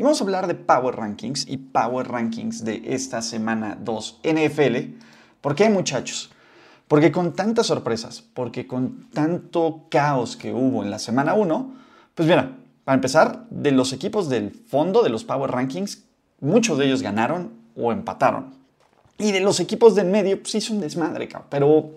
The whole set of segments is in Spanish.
Y vamos a hablar de Power Rankings y Power Rankings de esta semana 2 NFL. ¿Por qué, muchachos? Porque con tantas sorpresas, porque con tanto caos que hubo en la semana 1, pues mira, para empezar, de los equipos del fondo de los Power Rankings, muchos de ellos ganaron o empataron. Y de los equipos del medio, pues hizo un desmadre. Pero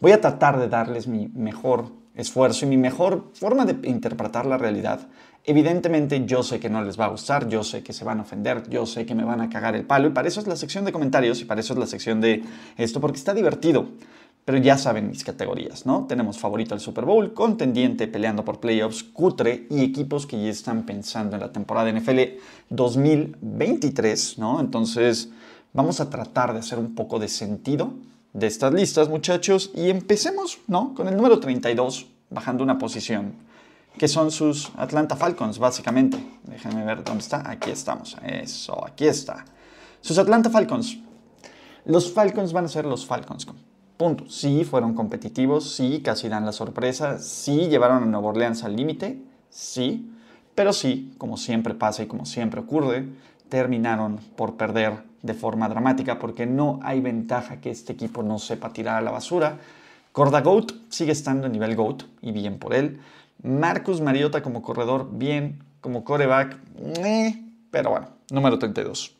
voy a tratar de darles mi mejor esfuerzo y mi mejor forma de interpretar la realidad. Evidentemente yo sé que no les va a gustar, yo sé que se van a ofender, yo sé que me van a cagar el palo y para eso es la sección de comentarios y para eso es la sección de esto, porque está divertido. Pero ya saben mis categorías, ¿no? Tenemos favorito al Super Bowl, contendiente peleando por playoffs, cutre y equipos que ya están pensando en la temporada NFL 2023, ¿no? Entonces vamos a tratar de hacer un poco de sentido de estas listas, muchachos, y empecemos, ¿no? Con el número 32, bajando una posición, que son sus Atlanta Falcons, básicamente. Déjenme ver dónde está. Aquí estamos. Eso, aquí está. Sus Atlanta Falcons. Los Falcons van a ser los Falcons. Punto. Sí, fueron competitivos, sí, casi dan la sorpresa, sí, llevaron a Nueva Orleans al límite, sí, pero sí, como siempre pasa y como siempre ocurre, terminaron por perder de forma dramática porque no hay ventaja que este equipo no sepa tirar a la basura. Corda Goat sigue estando en nivel Goat y bien por él. Marcus Mariota como corredor, bien, como coreback, eh, pero bueno, número 32.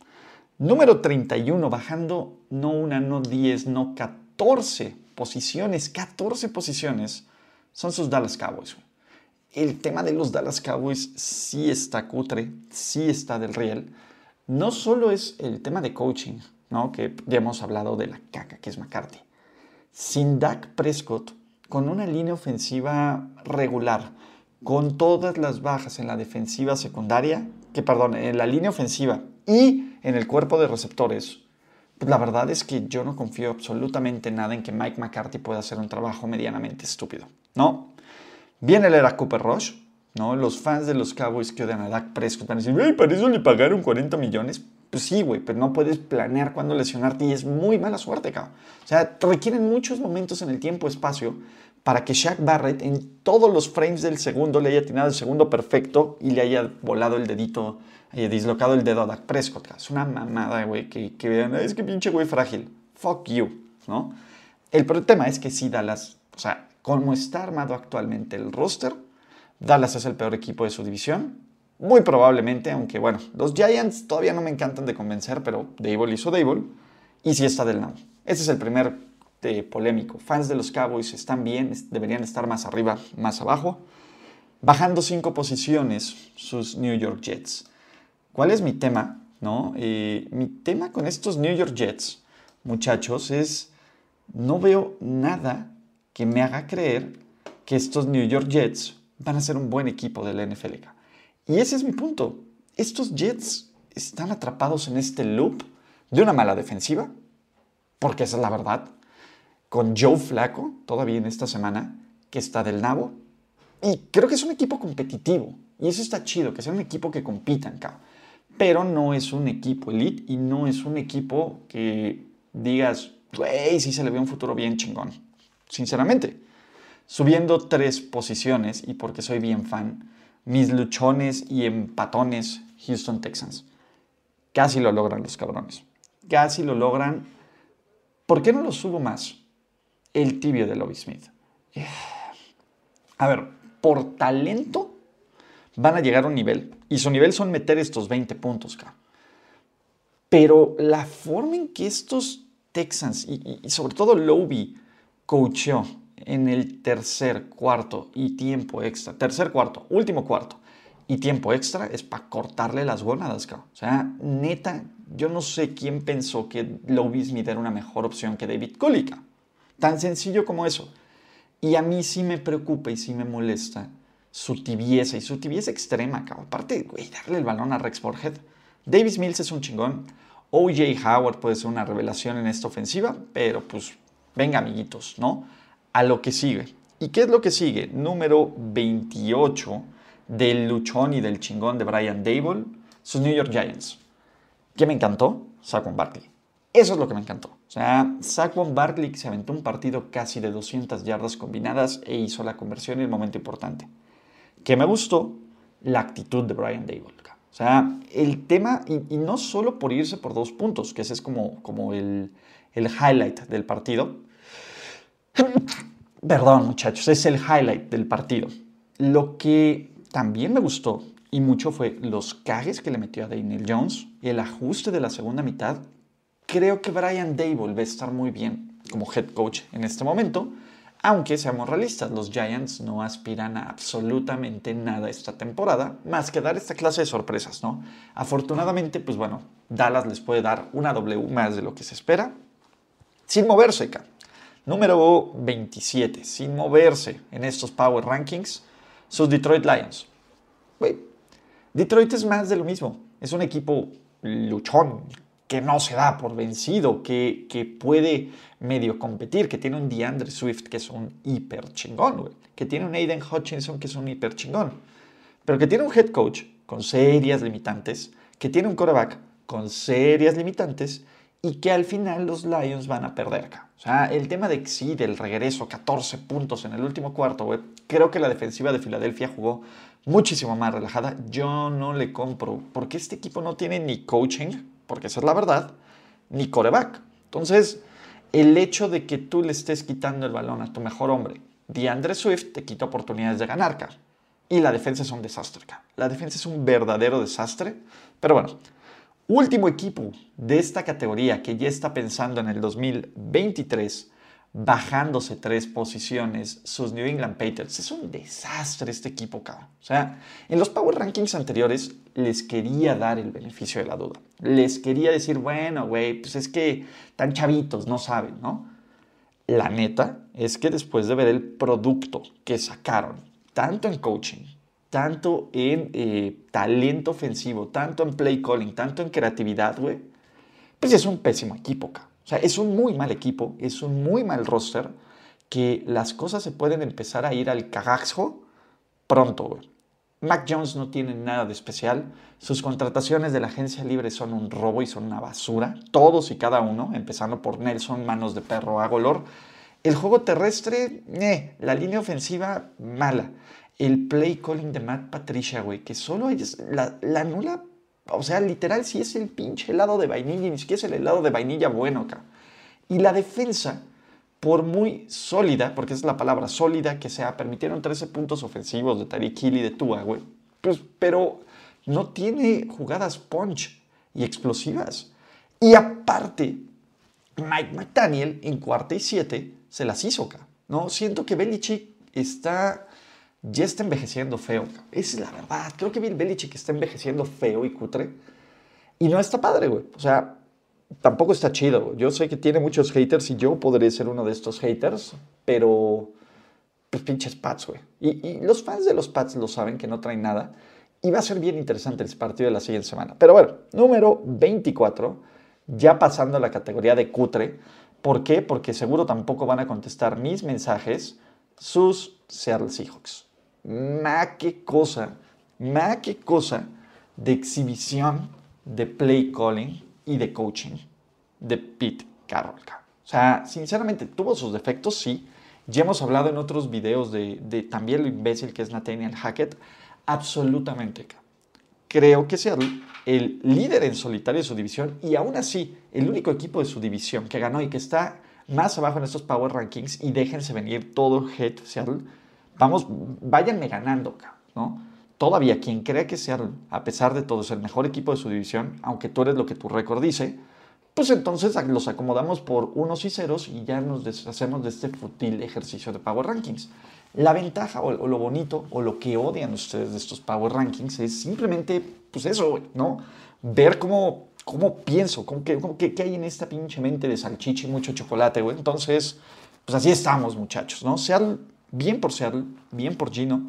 Número 31, bajando no una, no 10, no 14 posiciones, 14 posiciones, son sus Dallas Cowboys. El tema de los Dallas Cowboys sí está cutre, sí está del riel. No solo es el tema de coaching, ¿no? que ya hemos hablado de la caca que es McCarthy. Sin Dak Prescott, con una línea ofensiva regular, con todas las bajas en la defensiva secundaria, que perdón, en la línea ofensiva y en el cuerpo de receptores, la verdad es que yo no confío absolutamente nada en que Mike McCarthy pueda hacer un trabajo medianamente estúpido, ¿no? Bien él era Cooper Rush, ¿no? Los fans de los Cowboys que odian a Dak Prescott van a decir, ¡ay, para eso le pagaron 40 millones! Pues sí, güey, pero no puedes planear cuándo lesionarte y es muy mala suerte, cabrón. O sea, requieren muchos momentos en el tiempo-espacio para que Shaq Barrett en todos los frames del segundo le haya tirado el segundo perfecto y le haya volado el dedito, haya dislocado el dedo a Dak Prescott. Es una mamada, güey, que, que vean, es que pinche güey frágil. Fuck you, ¿no? El tema es que sí, Dallas, o sea, como está armado actualmente el roster, Dallas es el peor equipo de su división. Muy probablemente, aunque bueno, los Giants todavía no me encantan de convencer, pero Dable hizo Dable. Y sí está del lado. Ese es el primer polémico. Fans de los Cowboys están bien, deberían estar más arriba, más abajo. Bajando cinco posiciones sus New York Jets. ¿Cuál es mi tema? ¿No? Eh, mi tema con estos New York Jets, muchachos, es no veo nada que me haga creer que estos New York Jets van a ser un buen equipo de la NFL. Y ese es mi punto. Estos Jets están atrapados en este loop de una mala defensiva, porque esa es la verdad con Joe Flaco, todavía en esta semana, que está del nabo. Y creo que es un equipo competitivo. Y eso está chido, que sea un equipo que compitan, cabrón. Pero no es un equipo elite y no es un equipo que digas, güey, sí se le ve un futuro bien chingón. Sinceramente. Subiendo tres posiciones, y porque soy bien fan, mis luchones y empatones Houston Texans. Casi lo logran los cabrones. Casi lo logran. ¿Por qué no lo subo más? el tibio de Lobby Smith. A ver, por talento van a llegar a un nivel. Y su nivel son meter estos 20 puntos, acá. Pero la forma en que estos Texans y, sobre todo Lobby coachó en el tercer cuarto y tiempo extra, tercer cuarto, último cuarto y tiempo extra es para cortarle las gónadas, cabrón. O sea, neta, yo no sé quién pensó que Lobby Smith era una mejor opción que David Kulica. Tan sencillo como eso. Y a mí sí me preocupa y sí me molesta su tibieza y su tibieza extrema, cabrón. Aparte, güey, darle el balón a Rex Borhead. Davis Mills es un chingón. OJ Howard puede ser una revelación en esta ofensiva, pero pues venga, amiguitos, ¿no? A lo que sigue. ¿Y qué es lo que sigue? Número 28 del luchón y del chingón de Brian Dable, sus New York Giants. ¿Qué me encantó? Saquon Barkley. Eso es lo que me encantó. O sea, Saquon Barkley se aventó un partido casi de 200 yardas combinadas e hizo la conversión en el momento importante. ¿Qué me gustó? La actitud de Brian Dable. O sea, el tema, y, no solo por irse por dos puntos, que ese es como, como el, el highlight del partido. Perdón, muchachos, es el highlight del partido. Lo que también me gustó y mucho fue los cajes que le metió a Daniel Jones y el ajuste de la segunda mitad. Creo que Brian Dable va a estar muy bien como head coach en este momento aunque seamos realistas, los Giants no aspiran a absolutamente nada esta temporada, más que dar esta clase de sorpresas, ¿no? Afortunadamente, pues bueno, Dallas les puede dar una W más de lo que se espera, sin moverse, acá. Número 27, sin moverse en estos Power Rankings, sus Detroit Lions. Detroit es más de lo mismo. Es un equipo luchón, que no se da por vencido, que, que puede medio competir, que tiene un DeAndre Swift que es un hiper chingón, que tiene un Aiden Hutchinson que es un hiper chingón, pero que tiene un head coach con serias limitantes, que tiene un quarterback con serias limitantes y que al final los Lions van a perder acá. O sea, el tema de sí, del regreso, 14 puntos en el último cuarto, creo que la defensiva de Filadelfia jugó muchísimo más relajada. Yo no le compro, porque este equipo no tiene ni coaching, porque esa es la verdad, ni coreback. Entonces, el hecho de que tú le estés quitando el balón a tu mejor hombre, DeAndre Swift, te quita oportunidades de ganar, cara. Y la defensa es un desastre, cara. La defensa es un verdadero desastre. Pero bueno, último equipo de esta categoría que ya está pensando en el 2023 bajándose tres posiciones sus New England Patriots. Es un desastre este equipo, cabrón. O sea, en los Power Rankings anteriores les quería dar el beneficio de la duda. Les quería decir, bueno, güey, pues es que tan chavitos, no saben, ¿no? La neta es que después de ver el producto que sacaron, tanto en coaching, tanto en eh, talento ofensivo, tanto en play calling, tanto en creatividad, güey, pues es un pésimo equipo, cabrón. O sea, es un muy mal equipo, es un muy mal roster, que las cosas se pueden empezar a ir al cagajo pronto. Mac Jones no tiene nada de especial. Sus contrataciones de la agencia libre son un robo y son una basura. Todos y cada uno, empezando por Nelson, manos de perro a golor. El juego terrestre, eh, la línea ofensiva, mala. El play calling de Matt Patricia, güey, que solo es la, la nula o sea, literal, si es el pinche helado de vainilla, ni siquiera es el helado de vainilla bueno acá. Y la defensa, por muy sólida, porque es la palabra sólida, que sea, permitieron 13 puntos ofensivos de Tariq Hill y de Tua, güey. Pues, pero no tiene jugadas punch y explosivas. Y aparte, Mike McDaniel en cuarta y siete se las hizo acá. ¿no? Siento que Belichick está ya está envejeciendo feo. Esa es la verdad. Creo que Bill Belichick está envejeciendo feo y cutre. Y no está padre, güey. O sea, tampoco está chido. Yo sé que tiene muchos haters y yo podría ser uno de estos haters, pero pues pinches Pats, güey. Y, y, los fans de los Pats lo saben que no traen nada. Y va a ser bien interesante el partido de la siguiente semana. Pero bueno, número 24, ya pasando a la categoría de cutre. ¿Por qué? Porque seguro tampoco van a contestar mis mensajes sus Seattle Seahawks ma qué cosa, ma qué cosa de exhibición, de play calling y de coaching de Pete Carroll. O sea, sinceramente, tuvo sus defectos, sí. Ya hemos hablado en otros videos de, de también lo imbécil que es Nathaniel Hackett. Absolutamente. Creo que sea el líder en solitario de su división y aún así el único equipo de su división que ganó y que está más abajo en estos Power Rankings y déjense venir todo Head Seattle vamos, váyanme ganando, ¿no? Todavía quien crea que sea, a pesar de todo, es el mejor equipo de su división, aunque tú eres lo que tu récord dice, pues entonces los acomodamos por unos y ceros y ya nos deshacemos de este fútil ejercicio de Power Rankings. La ventaja o, lo bonito o lo que odian ustedes de estos Power Rankings es simplemente, pues eso, ¿no? Ver cómo, cómo pienso, cómo, qué, qué, hay en esta pinche mente de salchicha y mucho chocolate, güey. Entonces, pues así estamos, muchachos, ¿no? Sean bien por Seattle, bien por Gino,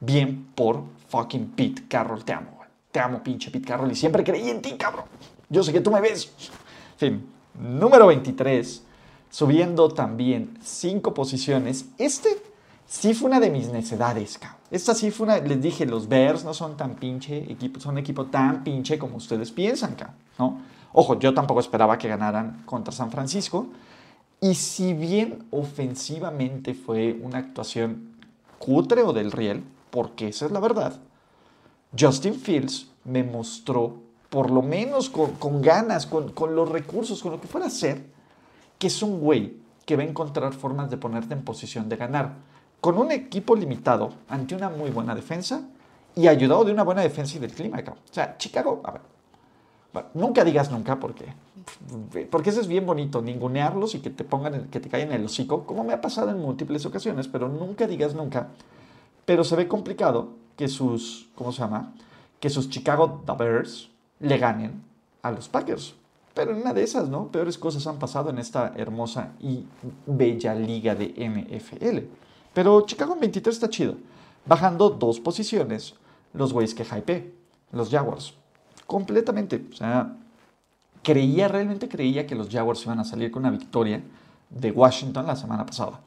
Bien por fucking Pete Carroll. Te amo. Te amo, pinche Pete Carroll. Y siempre creí en ti, cabrón. Yo sé que tú me ves. Fin, número 23. Subiendo también cinco posiciones. Este sí fue una de mis necedades, cabrón. Esta sí fue una, les dije, los Bears no son tan pinche equipo, son equipo tan pinche como ustedes piensan, cabrón, ¿no? Ojo, yo tampoco esperaba que ganaran contra San Francisco. Y si bien ofensivamente fue una actuación cutre o del riel, porque esa es la verdad, Justin Fields me mostró, por lo menos con, ganas, con, los recursos, con lo que fuera a hacer, que es un güey que va a encontrar formas de ponerte en posición de ganar. Con un equipo limitado, ante una muy buena defensa y ayudado de una buena defensa y del clima. O sea, Chicago, nunca digas nunca porque, porque eso es bien bonito, ningunearlos y que te pongan, que te caigan el hocico, como me ha pasado en múltiples ocasiones, pero nunca digas nunca. Pero se ve complicado que sus, ¿cómo se llama? Que sus Chicago Bears le ganen a los Packers. Pero en una de esas, ¿no? Peores cosas han pasado en esta hermosa y bella liga de NFL. Pero Chicago en 23 está chido. Bajando dos posiciones, los güeyes que hype, los Jaguars completamente. O sea, creía, realmente creía que los Jaguars iban a salir con una victoria de Washington la semana pasada.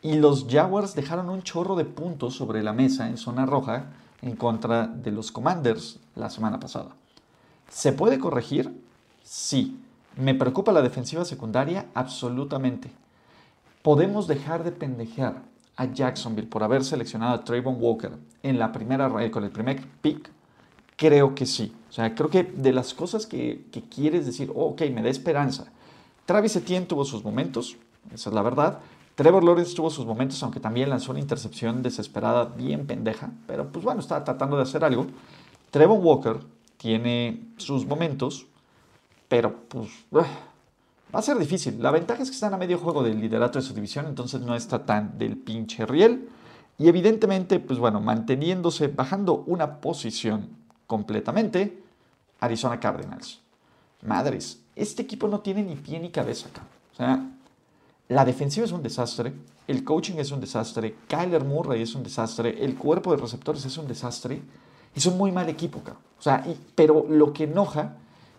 Y los Jaguars dejaron un chorro de puntos sobre la mesa en zona roja en contra de los Commanders la semana pasada. ¿Se puede corregir? Sí. ¿Me preocupa la defensiva secundaria? Absolutamente. ¿Podemos dejar de pendejear a Jacksonville por haber seleccionado a Trayvon Walker en la primera con el primer pick? Creo que sí. O sea, creo que de las cosas que, quieres decir, oh, ok, me da esperanza. Travis Etienne tuvo sus momentos, esa es la verdad. Trevor Lawrence tuvo sus momentos, aunque también lanzó una intercepción desesperada, bien pendeja, pero pues bueno, estaba tratando de hacer algo. Trevor Walker tiene sus momentos, pero pues va a ser difícil. La ventaja es que están a medio juego del liderato de su división, entonces no está tan del pinche riel. Y evidentemente, pues bueno, manteniéndose, bajando una posición completamente Arizona Cardinals. Madres, este equipo no tiene ni pie ni cabeza acá. O sea, la defensiva es un desastre, el coaching es un desastre, Kyler Murray es un desastre, el cuerpo de receptores es un desastre. Es un muy mal equipo, acá. O sea, pero lo que enoja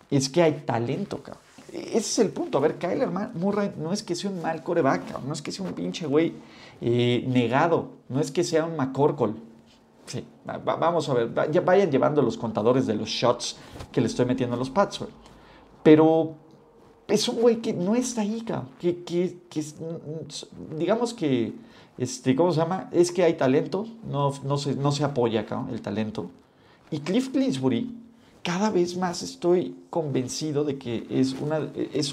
es que hay talento, acá. Ese es el punto. A ver, Kyler Murray no es que sea un mal coreback, no es que sea un pinche güey eh, negado, no es que sea un McCorkle. Sí, vamos a ver, vayan llevando los contadores de los shots que le estoy metiendo a los pads, Pero es un güey que no está ahí, Que, digamos que, este, ¿cómo se llama? Es que hay talento, no, se, apoya acá el talento. Y Cliff Clinsbury, cada vez más estoy convencido de que es, una,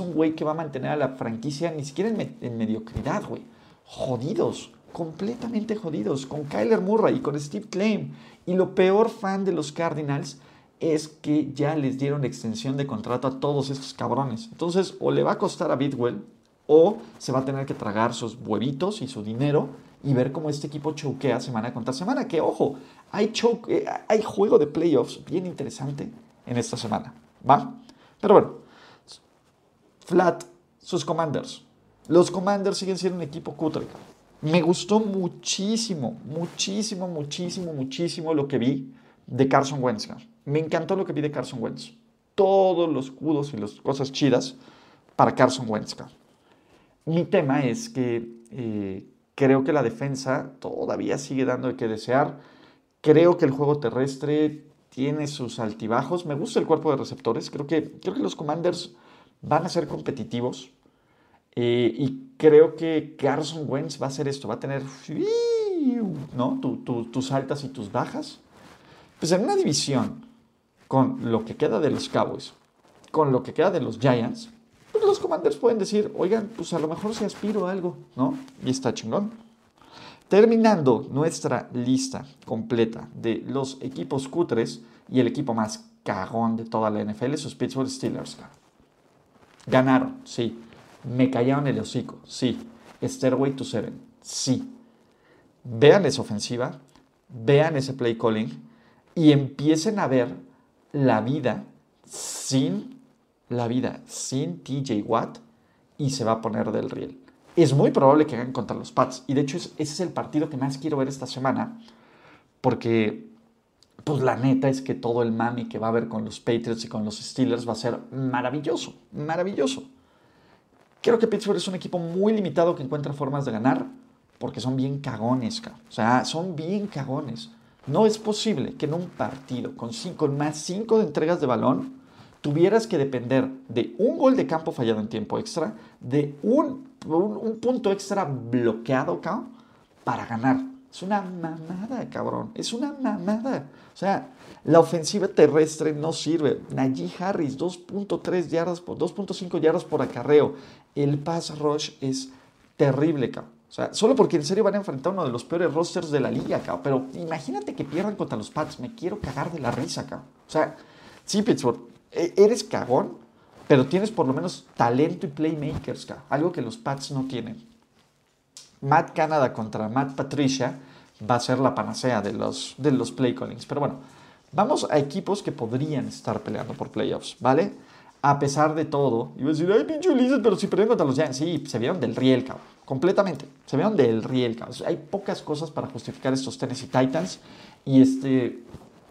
un güey que va a mantener a la franquicia ni siquiera en, en mediocridad, güey. Jodidos completamente jodidos con Kyler Murray y con Steve Klein. Y lo peor fan de los Cardinals es que ya les dieron extensión de contrato a todos estos cabrones. Entonces, o le va a costar a Bidwell o se va a tener que tragar sus huevitos y su dinero y ver cómo este equipo choquea semana contra semana. Que ojo, hay, eh, hay juego de playoffs bien interesante en esta semana. ¿Va? Pero bueno, flat sus commanders. Los commanders siguen siendo un equipo cutre. Me gustó muchísimo, muchísimo, muchísimo, muchísimo lo que vi de Carson Wentz. Me encantó lo que vi de Carson Wentz. Todos los cudos y las cosas chidas para Carson Wentz. Mi tema es que eh, creo que la defensa todavía sigue dando de qué desear. Creo que el juego terrestre tiene sus altibajos. Me gusta el cuerpo de receptores. Creo que, creo que los Commanders van a ser competitivos. Eh, y creo que Carson Wentz va a hacer esto, va a tener ¿no? tus altas y tus bajas. Pues en una división con lo que queda de los Cowboys, con lo que queda de los Giants, pues los Commanders pueden decir, oigan, pues a lo mejor se aspiro a algo, ¿no? Y está chingón. Terminando nuestra lista completa de los equipos cutres y el equipo más cagón de toda la NFL, sus Pittsburgh Steelers. Ganaron, sí me callaron el hocico, sí. Stairway to Seven, sí. Vean esa ofensiva, vean ese play calling y empiecen a ver la vida sin la vida sin TJ Watt y se va a poner del riel. Es muy probable que hagan contra los Pats y de hecho ese es el partido que más quiero ver esta semana porque pues la neta es que todo el mami que va a haber con los Patriots y con los Steelers va a ser maravilloso, maravilloso. Creo que Pittsburgh es un equipo muy limitado que encuentra formas de ganar porque son bien cagones, o sea, son bien cagones. No es posible que en un partido con, más cinco entregas de balón tuvieras que depender de un gol de campo fallado en tiempo extra, de un, un, punto extra bloqueado, cabrón, para ganar. Es una mamada, cabrón. Es una mamada. O sea, la ofensiva terrestre no sirve. Najee Harris, 2.3 yardas por 2.5 yardas por acarreo. El pass rush es terrible, cabrón. O sea, solo porque en serio van a enfrentar uno de los peores rosters de la liga, cabrón. Pero imagínate que pierdan contra los Pats. Me quiero cagar de la risa, cabrón. O sea, sí, Pittsburgh, e-, eres cagón, pero tienes por lo menos talento y playmakers, cabrón. Algo que los Pats no tienen. Matt Canada contra Matt Patricia va a ser la panacea de los, de los play callings. Pero bueno, vamos a equipos que podrían estar peleando por playoffs, ¿vale? A pesar de todo, iba a decir, ay, pinche Ulises, pero si perdieron contra los Giants, sí, se vieron del riel, cabrón, completamente, se vieron del riel, cabrón. Hay pocas cosas para justificar estos Tennessee Titans y, este,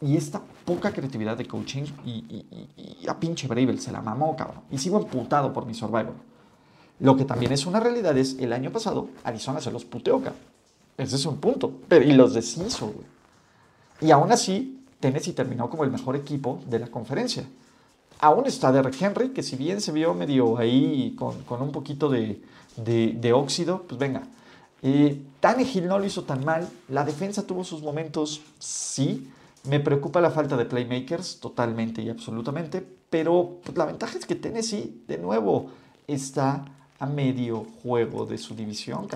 y esta poca creatividad de coaching y, y, a pinche Bravel se la mamó, cabrón. Y sigo emputado por mi Survivor. Lo que también es una realidad es, el año pasado, Arizona se los puteó, cabrón. Ese es un punto. Pero, y los deshizo, güey. Y aún así, Tennessee terminó como el mejor equipo de la conferencia. Aún está Derrick Henry, que si bien se vio medio ahí con, con un poquito de, de, óxido, pues venga. Eh, Tannehill no lo hizo tan mal. La defensa tuvo sus momentos, sí. Me preocupa la falta de playmakers, totalmente y absolutamente. Pero pues, la ventaja es que Tennessee, de nuevo, está a medio juego de su división.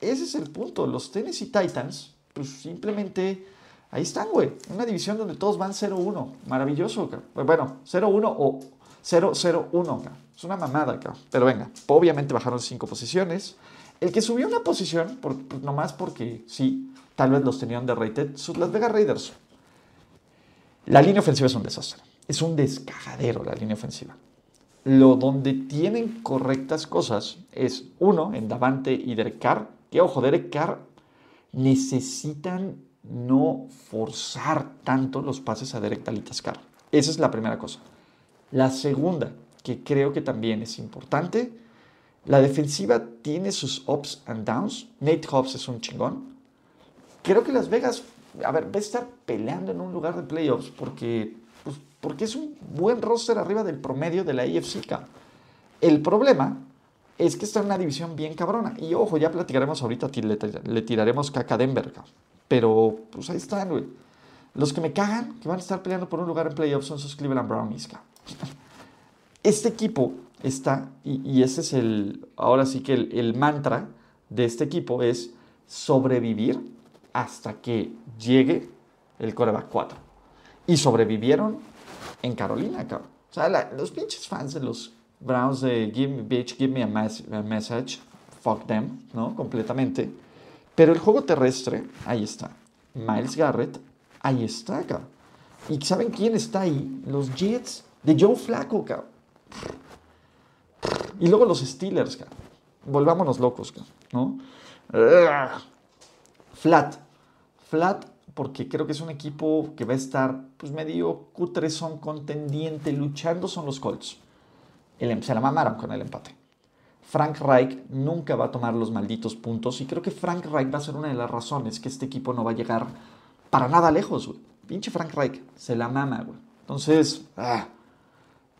Ese es el punto. Los Tennessee Titans, pues simplemente ahí están, güey. Una división donde todos van 0-1. Maravilloso, cabrón. Bueno, 0-1 o 0-0-1, Es una mamada, cabrón. Pero venga, obviamente bajaron cinco posiciones. El que subió una posición, nomás porque sí, tal vez los tenían de rated, las Vegas Raiders. La línea ofensiva es un desastre. Es un descajadero la línea ofensiva. Lo donde tienen correctas cosas es, uno, en Davante y Derek Carr, que, ojo, Derek Carr necesitan no forzar tanto los pases a Derek Talitas Carr. Esa es la primera cosa. La segunda, que creo que también es importante, la defensiva tiene sus ups and downs. Nate Hobbs es un chingón. Creo que Las Vegas, a ver, va a estar peleando en un lugar de playoffs porque porque es un buen roster arriba del promedio de la AFC. El problema es que está en una división bien cabrona. Y ojo, ya platicaremos ahorita, le, le tiraremos caca a Denver. Pero pues ahí están, güey. Los que me cagan, que van a estar peleando por un lugar en playoffs, son sus Cleveland Brownies. Este equipo está, y, y ese es el, ahora sí que el, el mantra de este equipo es sobrevivir hasta que llegue el coreback 4. Y sobrevivieron en Carolina, cabrón. O sea, los pinches fans de los Browns de Give me, bitch, give me a, message, fuck them, ¿no? Completamente. Pero el juego terrestre, ahí está. Miles Garrett, ahí está, cabrón. ¿Y saben quién está ahí? Los Jets de Joe Flacco, cabrón. Y luego los Steelers, cabrón. Volvámonos locos, cabrón, ¿no? Flat. Flat porque creo que es un equipo que va a estar pues medio son contendiente, luchando son los Colts. El, em, se la mamaron con el empate. Frank Reich nunca va a tomar los malditos puntos y creo que Frank Reich va a ser una de las razones que este equipo no va a llegar para nada lejos, güey. Pinche Frank Reich, se la mama, güey. Entonces, ah,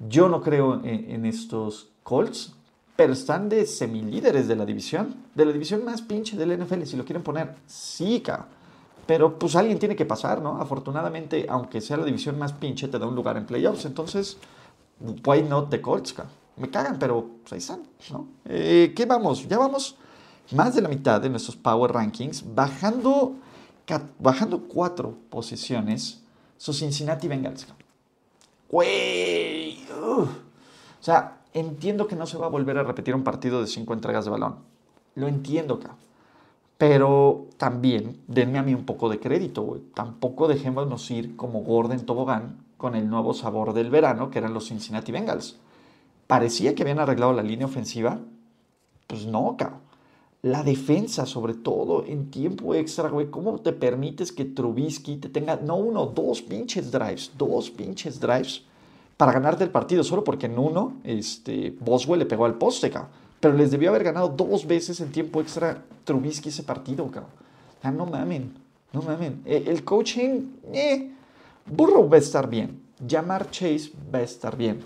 yo no creo en, estos Colts, pero están de semilíderes de la división, de la división más pinche del NFL, si lo quieren poner. Sí, cabrón. Pero pues alguien tiene que pasar, ¿no? Afortunadamente, aunque sea la división más pinche, te da un lugar en playoffs. Entonces, why not the Colts? Me cagan, pero pues, ahí están, ¿no? Eh, ¿Qué vamos? Ya vamos más de la mitad de nuestros Power Rankings, bajando, bajando cuatro posiciones, sus Cincinnati Bengals. ¡Güey! O sea, entiendo que no se va a volver a repetir un partido de cinco entregas de balón. Lo entiendo, cabrón. Pero también denme a mí un poco de crédito, güey. Tampoco dejémonos ir como Gordon Tobogán con el nuevo sabor del verano, que eran los Cincinnati Bengals. Parecía que habían arreglado la línea ofensiva. Pues no, cabrón. la defensa, sobre todo en tiempo extra, güey. ¿Cómo te permites que Trubisky te tenga, no uno, dos pinches drives, dos pinches drives para ganarte el partido? Solo porque en uno, este, Boswell le pegó al poste, cabrón. Pero les debió haber ganado dos veces en tiempo extra Trubisky ese partido, cabrón. Sea, no mamen, no mamen. E, el coaching, eh, Burrow va a estar bien. Jamar Chase va a estar bien.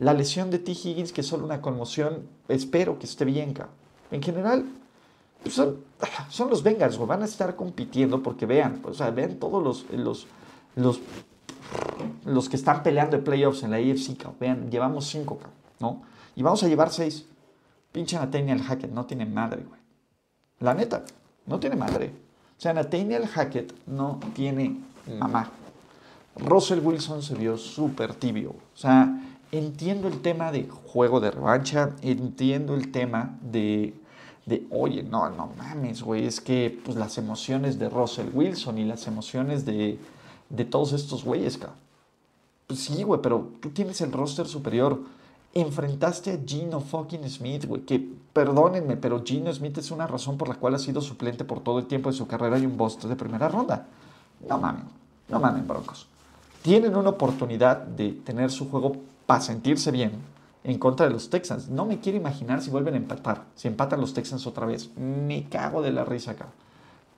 La lesión de T. Higgins, que es solo una conmoción, espero que esté bien, cabrón. En general, pues son, son, los Bengals, van a estar compitiendo porque vean, o sea, vean todos los, los, los, los que están peleando de playoffs en la AFC, vean, llevamos cinco, ¿no? Y vamos a llevar seis. Pinche Nathaniel Hackett no tiene madre, güey. La neta, no tiene madre. O sea, Nathaniel Hackett no tiene mamá. Russell Wilson se vio súper tibio. O sea, entiendo el tema de juego de revancha, entiendo el tema de de, oye, no, no mames, güey, es que pues, las emociones de Russell Wilson y las emociones de, de todos estos güeyes, cabrón. Pues sí, güey, pero tú tienes el roster superior. Enfrentaste a Gino fucking Smith, güey, que perdónenme, pero Gino Smith es una razón por la cual ha sido suplente por todo el tiempo de su carrera y un boss de primera ronda. No mames, no mames, broncos. Tienen una oportunidad de tener su juego para sentirse bien, en contra de los Texans. No me quiero imaginar si vuelven a empatar, si empatan los Texans otra vez. Me cago de la risa acá.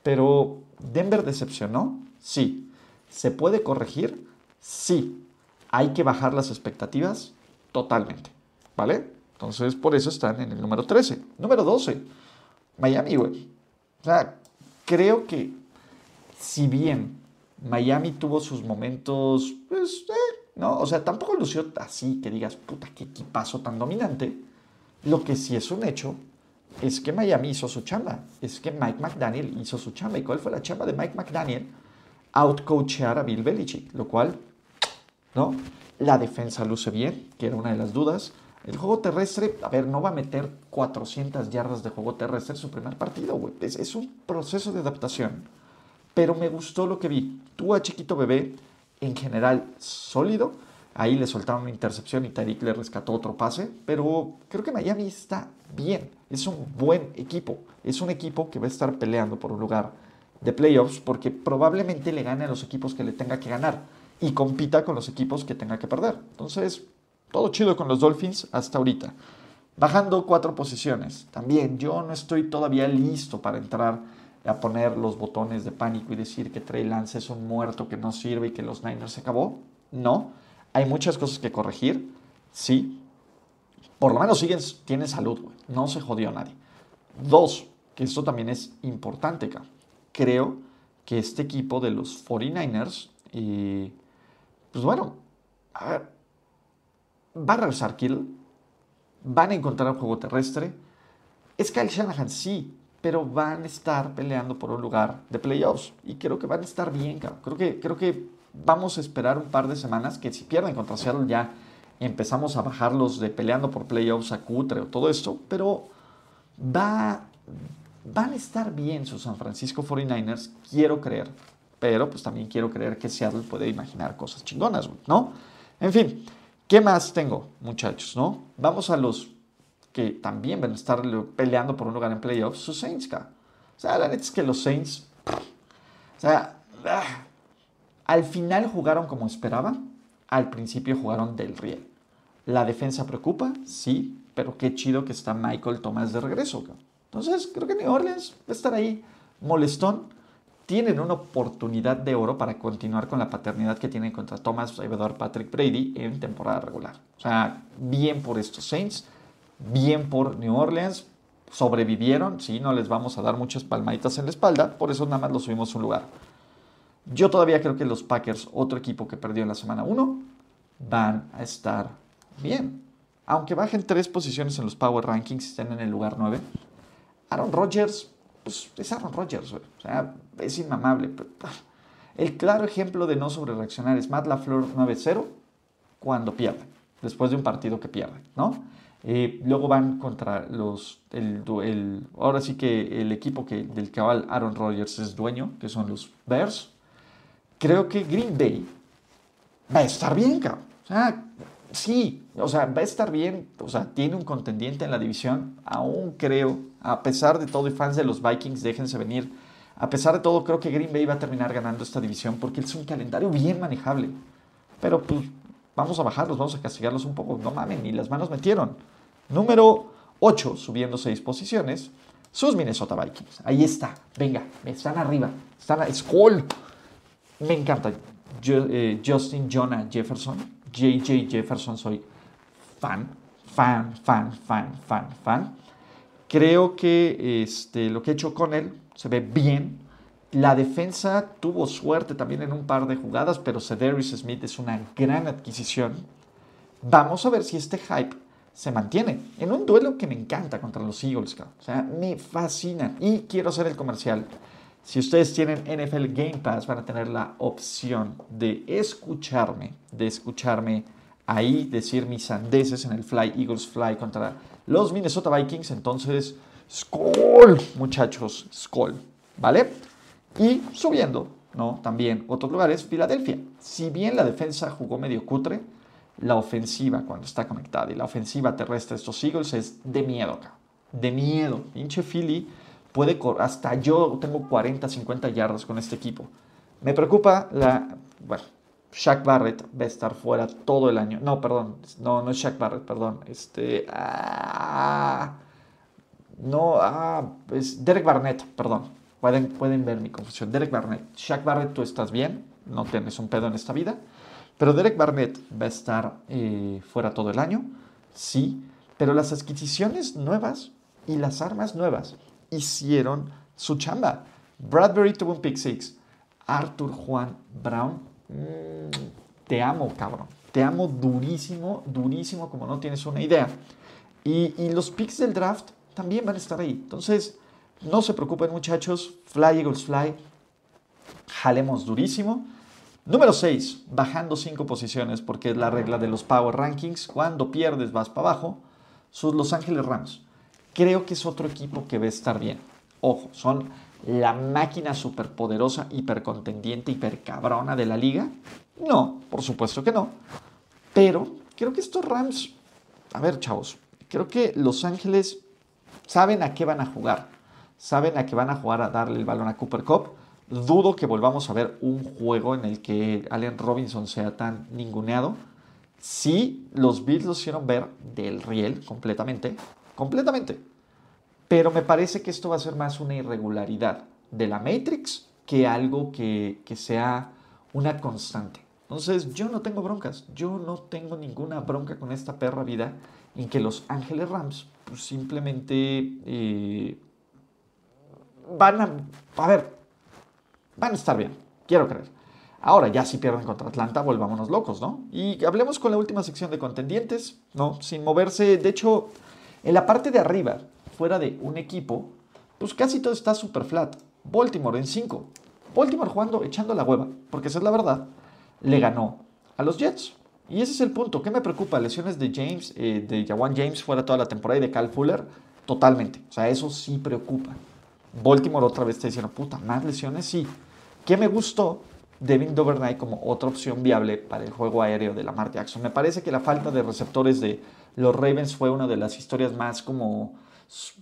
Pero Denver decepcionó, sí. ¿Se puede corregir? Sí. ¿Hay que bajar las expectativas? Totalmente. ¿Vale? Entonces, por eso están en el número 13. Número 12. Miami, güey. O sea, creo que si bien Miami tuvo sus momentos, pues, eh, ¿no? O sea, tampoco lució así que digas, puta, qué equipazo tan dominante. Lo que sí es un hecho es que Miami hizo su chamba, es que Mike McDaniel hizo su chamba. ¿Y cuál fue la chamba de Mike McDaniel? Outcoachear a Bill Belichick, lo cual, ¿no? La defensa luce bien, que era una de las dudas. El juego terrestre, a ver, no va a meter 400 yardas de juego terrestre en su primer partido, güey. Es, es un proceso de adaptación. Pero me gustó lo que vi. Tú a chiquito bebé en general sólido. Ahí le soltaron una intercepción y Tariq le rescató otro pase, pero creo que Miami está bien. Es un buen equipo. Es un equipo que va a estar peleando por un lugar de playoffs porque probablemente le gane a los equipos que le tenga que ganar y compita con los equipos que tenga que perder. Entonces, todo chido con los Dolphins hasta ahorita. Bajando cuatro posiciones. También yo no estoy todavía listo para entrar a poner los botones de pánico y decir que Trey Lance es un muerto que no sirve y que los Niners se acabó. No, hay muchas cosas que corregir, sí. Por lo menos siguen, tiene salud. No se jodió nadie. Dos, que esto también es importante. Creo que este equipo de los 49ers, y, pues bueno, a va a regresar Kill, van a encontrar un juego terrestre. Es Kyle Shanahan, sí, pero van a estar peleando por un lugar de playoffs y creo que van a estar bien, Creo que, creo que vamos a esperar un par de semanas que si pierden contra Seattle ya empezamos a bajarlos de peleando por playoffs a cutre o todo esto, pero va, van a estar bien sus San Francisco 49ers, quiero creer, pero pues también quiero creer que Seattle puede imaginar cosas chingonas, ¿no? En fin, ¿qué más tengo, muchachos, no? Vamos a los que también van a estar peleando por un lugar en playoffs, sus Saints, O sea, la neta es que los Saints, o sea, ah, al final jugaron como esperaban, al principio jugaron del riel. La defensa preocupa, sí, pero qué chido que está Michael Thomas de regreso. Entonces, creo que New Orleans va a estar ahí molestón. Tienen una oportunidad de oro para continuar con la paternidad que tienen contra Thomas Salvador Patrick Brady en temporada regular. O sea, bien por estos Saints bien por New Orleans, sobrevivieron, sí, no les vamos a dar muchas palmaditas en la espalda, por eso nada más los subimos un lugar. Yo todavía creo que los Packers, otro equipo que perdió en la semana 1, van a estar bien. Aunque bajen tres posiciones en los Power Rankings y estén en el lugar 9, Aaron Rodgers, pues es Aaron Rodgers, o sea, es inmamable. El claro ejemplo de no sobrereaccionar es Matt LaFleur 9-0 cuando pierde, después de un partido que pierde, ¿no? Eh, luego van contra los, el, ahora sí que el equipo que, del cabal Aaron Rodgers es dueño, que son los Bears. Creo que Green Bay va a estar bien, cabrón. O sea, sí, o sea, va a estar bien, o sea, tiene un contendiente en la división, aún creo, a pesar de todo, y fans de los Vikings, déjense venir, a pesar de todo, creo que Green Bay va a terminar ganando esta división porque es un calendario bien manejable. Pero pues vamos a bajarlos, vamos a castigarlos un poco, no mamen, ni las manos metieron. Número 8, subiendo 6 posiciones, sus Minnesota Vikings. Ahí está, venga, están arriba, están a Skull. Me encanta. Eh, Justin Jonah Jefferson, JJ Jefferson, soy fan, fan, fan, fan, fan, fan. Creo que este, lo que he hecho con él se ve bien. La defensa tuvo suerte también en un par de jugadas, pero Cedarius Smith es una gran adquisición. Vamos a ver si este hype se mantiene en un duelo que me encanta contra los Eagles. O sea, me fascina y quiero hacer el comercial. Si ustedes tienen NFL Game Pass, van a tener la opción de escucharme, de escucharme ahí decir mis sandeces en el Fly Eagles Fly contra los Minnesota Vikings. Entonces, Skull, muchachos, Skull, ¿vale? Y subiendo, ¿no? También otros lugares, Filadelfia. Si bien la defensa jugó medio cutre, la ofensiva cuando está conectada y la ofensiva terrestre de estos Eagles es de miedo acá. De miedo. Pinche Philly puede hasta yo tengo 40, 50 yardas con este equipo. Me preocupa la bueno, Shaq Barrett va a estar fuera todo el año. No, perdón, no no es Shaq Barrett, perdón. Este ah, no, ah, es Derek Barnett, perdón. Pueden, pueden ver mi confusión. Derek Barnett. Shaq Barrett, tú estás bien, no tienes un pedo en esta vida. Pero Derek Barnett va a estar eh, fuera todo el año, sí, pero las adquisiciones nuevas y las armas nuevas hicieron su chamba. Bradbury tuvo un pick six. Arthur Juan Brown, mm, te amo, cabrón. Te amo durísimo, durísimo, como no tienes una idea. Y, y los picks del draft también van a estar ahí. Entonces, no se preocupen, muchachos. Fly Eagles Fly. Jalemos durísimo. Número 6, bajando 5 posiciones porque es la regla de los Power Rankings. Cuando pierdes vas para abajo. Sus Los Ángeles Rams. Creo que es otro equipo que va a estar bien. Ojo, son la máquina superpoderosa, hipercontendiente, hipercabrona de la liga. No, por supuesto que no. Pero creo que estos Rams, a ver chavos, creo que Los Ángeles saben a qué van a jugar. Saben a qué van a jugar a darle el balón a Cooper Cup Dudo que volvamos a ver un juego en el que Allen Robinson sea tan ninguneado. Sí, los Bills lo hicieron ver del riel completamente, completamente. Pero me parece que esto va a ser más una irregularidad de la Matrix que algo que, sea una constante. Entonces yo no tengo broncas, yo no tengo ninguna bronca con esta perra vida en que los Ángeles Rams pues, simplemente eh, van a... A ver, van a estar bien, quiero creer. Ahora, ya si pierden contra Atlanta, volvámonos locos, ¿no? Y hablemos con la última sección de contendientes, ¿no? Sin moverse. De hecho, en la parte de arriba, fuera de un equipo, pues casi todo está súper flat. Baltimore en 5. Baltimore jugando, echando la hueva, porque esa es la verdad, le ganó a los Jets. Y ese es el punto. ¿Qué me preocupa? Lesiones de James, eh, de Jawan James fuera toda la temporada y de Cal Fuller, totalmente. O sea, eso sí preocupa. Baltimore otra vez está diciendo, puta, más lesiones, sí. ¿Qué me gustó? Devin Dovernay como otra opción viable para el juego aéreo de Lamar Jackson. Me parece que la falta de receptores de los Ravens fue una de las historias más como,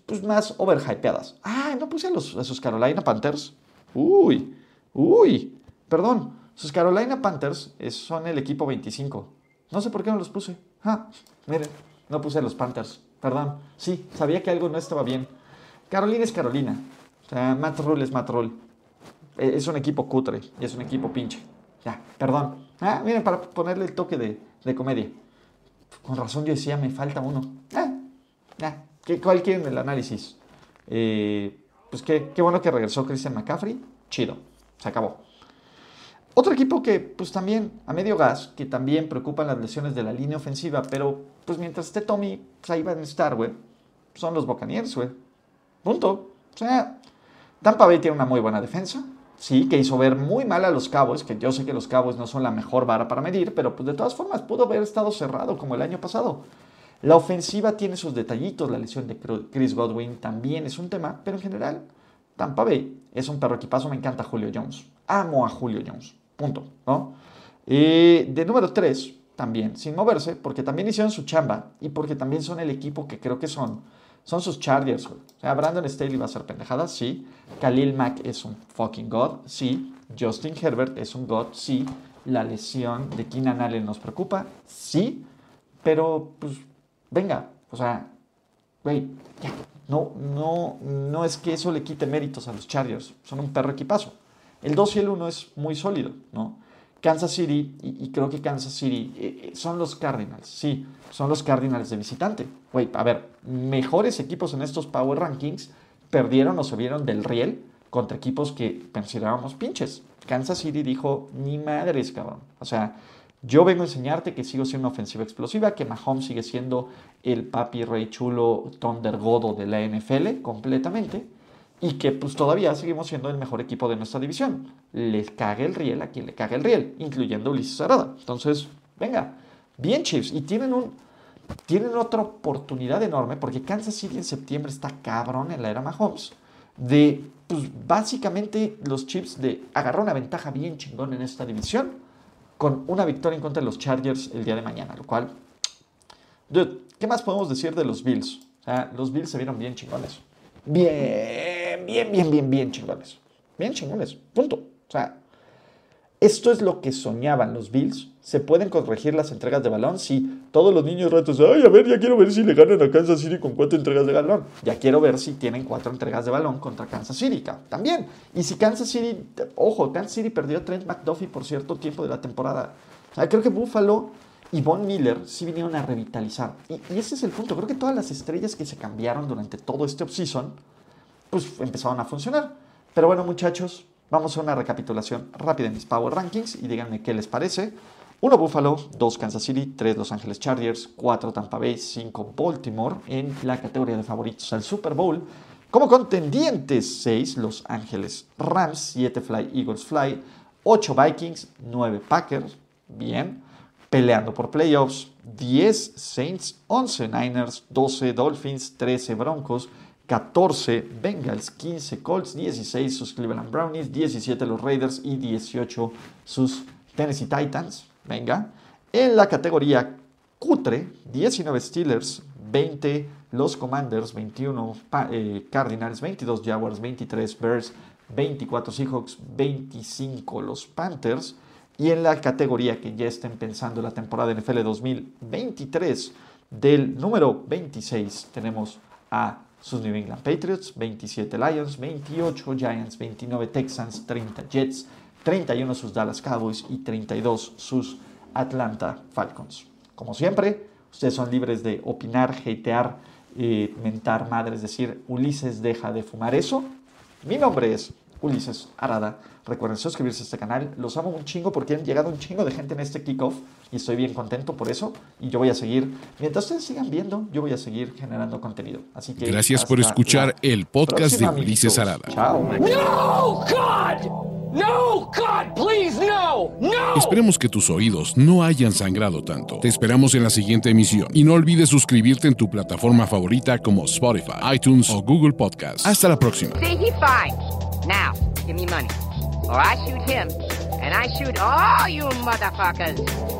pues más overhypeadas. Ah, no puse a, los, a sus Carolina Panthers. Uy, uy, perdón. Sus Carolina Panthers son el equipo 25. No sé por qué no los puse. Ah, miren, no puse a los Panthers. Perdón. Sí, sabía que algo no estaba bien. Carolina es Carolina. O sea, Matt Rule es Matt Rule. Eh, es un equipo cutre y es un equipo pinche. Ya, perdón. Ah, miren, para ponerle el toque de, comedia. Con razón yo decía, me falta uno. Ah, ya. ¿Cuál quieren el análisis? Eh, pues qué, qué, bueno que regresó Christian McCaffrey. Chido. Se acabó. Otro equipo que, pues también, a medio gas, que también preocupan las lesiones de la línea ofensiva, pero pues mientras esté Tommy, pues ahí van a estar, güey. Son los Buccaneers, güey. Punto. O sea, Tampa Bay tiene una muy buena defensa sí, que hizo ver muy mal a los Cabos, que yo sé que los Cabos no son la mejor vara para medir, pero pues de todas formas pudo haber estado cerrado como el año pasado. La ofensiva tiene sus detallitos, la lesión de Chris Godwin también es un tema, pero en general, Tampa Bay es un perro equipazo, me encanta Julio Jones. Amo a Julio Jones, punto, ¿no? Eh, de número 3, también sin moverse, porque también hicieron su chamba y porque también son el equipo que creo que son. Son sus Chargers, O sea, Brandon Staley va a ser pendejada, sí. Khalil Mack es un fucking god, sí. Justin Herbert es un god, sí. La lesión de Keenan Allen nos preocupa, sí. Pero, pues, venga, o sea, güey, ya. No, no, no es que eso le quite méritos a los Chargers. Son un perro equipazo. El 2 y el 1 es muy sólido, ¿no? Kansas City, y, creo que Kansas City eh, eh, son los Cardinals, sí, son los Cardinals de visitante. Güey, a ver, mejores equipos en estos Power Rankings perdieron o se vieron del riel contra equipos que considerábamos pinches. Kansas City dijo, ni madres, cabrón. O sea, yo vengo a enseñarte que sigo siendo una ofensiva explosiva, que Mahomes sigue siendo el papi rey chulo Thunder Godo de la NFL completamente y que pues todavía seguimos siendo el mejor equipo de nuestra división. Les cague el riel a quien le cague el riel, incluyendo Ulises Arada. Entonces, venga, bien Chiefs. Y tienen, un, tienen otra oportunidad enorme porque Kansas City en septiembre está cabrón en la era Mahomes. De, pues básicamente los Chiefs de agarrar una ventaja bien chingón en esta división con una victoria en contra de los Chargers el día de mañana, lo cual... ¿qué más podemos decir de los Bills? O sea, los Bills se vieron bien chingones. Bien bien, bien, bien, bien, chingones. Bien chingones. Punto. O sea, esto es lo que soñaban los Bills. ¿Se pueden corregir las entregas de balón? Sí. Todos los niños ratos, ay, a ver, ya quiero ver si le ganan a Kansas City con cuatro entregas de balón. Ya quiero ver si tienen cuatro entregas de balón contra Kansas City. También. Y si Kansas City, ojo, Kansas City perdió a Trent McDuffie por cierto tiempo de la temporada. O sea, creo que Buffalo y Von Miller sí vinieron a revitalizar. Y, y, ese es el punto. Creo que todas las estrellas que se cambiaron durante todo este offseason pues empezaron a funcionar. Pero bueno, muchachos, vamos a una recapitulación rápida de mis Power Rankings y díganme qué les parece. 1 Buffalo, 2 Kansas City, 3 Los Angeles Chargers, 4 Tampa Bay, 5 Baltimore en la categoría de favoritos al Super Bowl. Como contendientes, 6 Los Angeles Rams, 7 Fly Eagles Fly, 8 Vikings, 9 Packers, bien, peleando por playoffs, 10 Saints, 11 Niners, 12 Dolphins, 13 Broncos, 14 Bengals, 15 Colts, 16 sus Cleveland Brownies, 17 los Raiders y 18 sus Tennessee Titans. Venga. En la categoría cutre, 19 Steelers, 20 los Commanders, 21 eh, Cardinals, 22 Jaguars, 23 Bears, 24 Seahawks, 25 los Panthers. Y en la categoría que ya estén pensando la temporada NFL 2023, del número 26 tenemos a sus New England Patriots, 27 Lions, 28 Giants, 29 Texans, 30 Jets, 31 sus Dallas Cowboys y 32 sus Atlanta Falcons. Como siempre, ustedes son libres de opinar, hatear, eh, mentar madre, es decir, Ulises deja de fumar eso. Mi nombre es Ulises Arada. Recuerden suscribirse a este canal. Los amo un chingo porque han llegado un chingo de gente en este kickoff y estoy bien contento por eso. Y yo voy a seguir, mientras ustedes sigan viendo, yo voy a seguir generando contenido. Así que. Gracias por escuchar el podcast de Ulises Arada. Chao. No, God! No, God, please, no, no. Esperemos que tus oídos no hayan sangrado tanto. Te esperamos en la siguiente emisión y no olvides suscribirte en tu plataforma favorita como Spotify, iTunes o Google Podcast. Hasta la próxima. Now, give me money. Or I shoot him, and I shoot all you motherfuckers.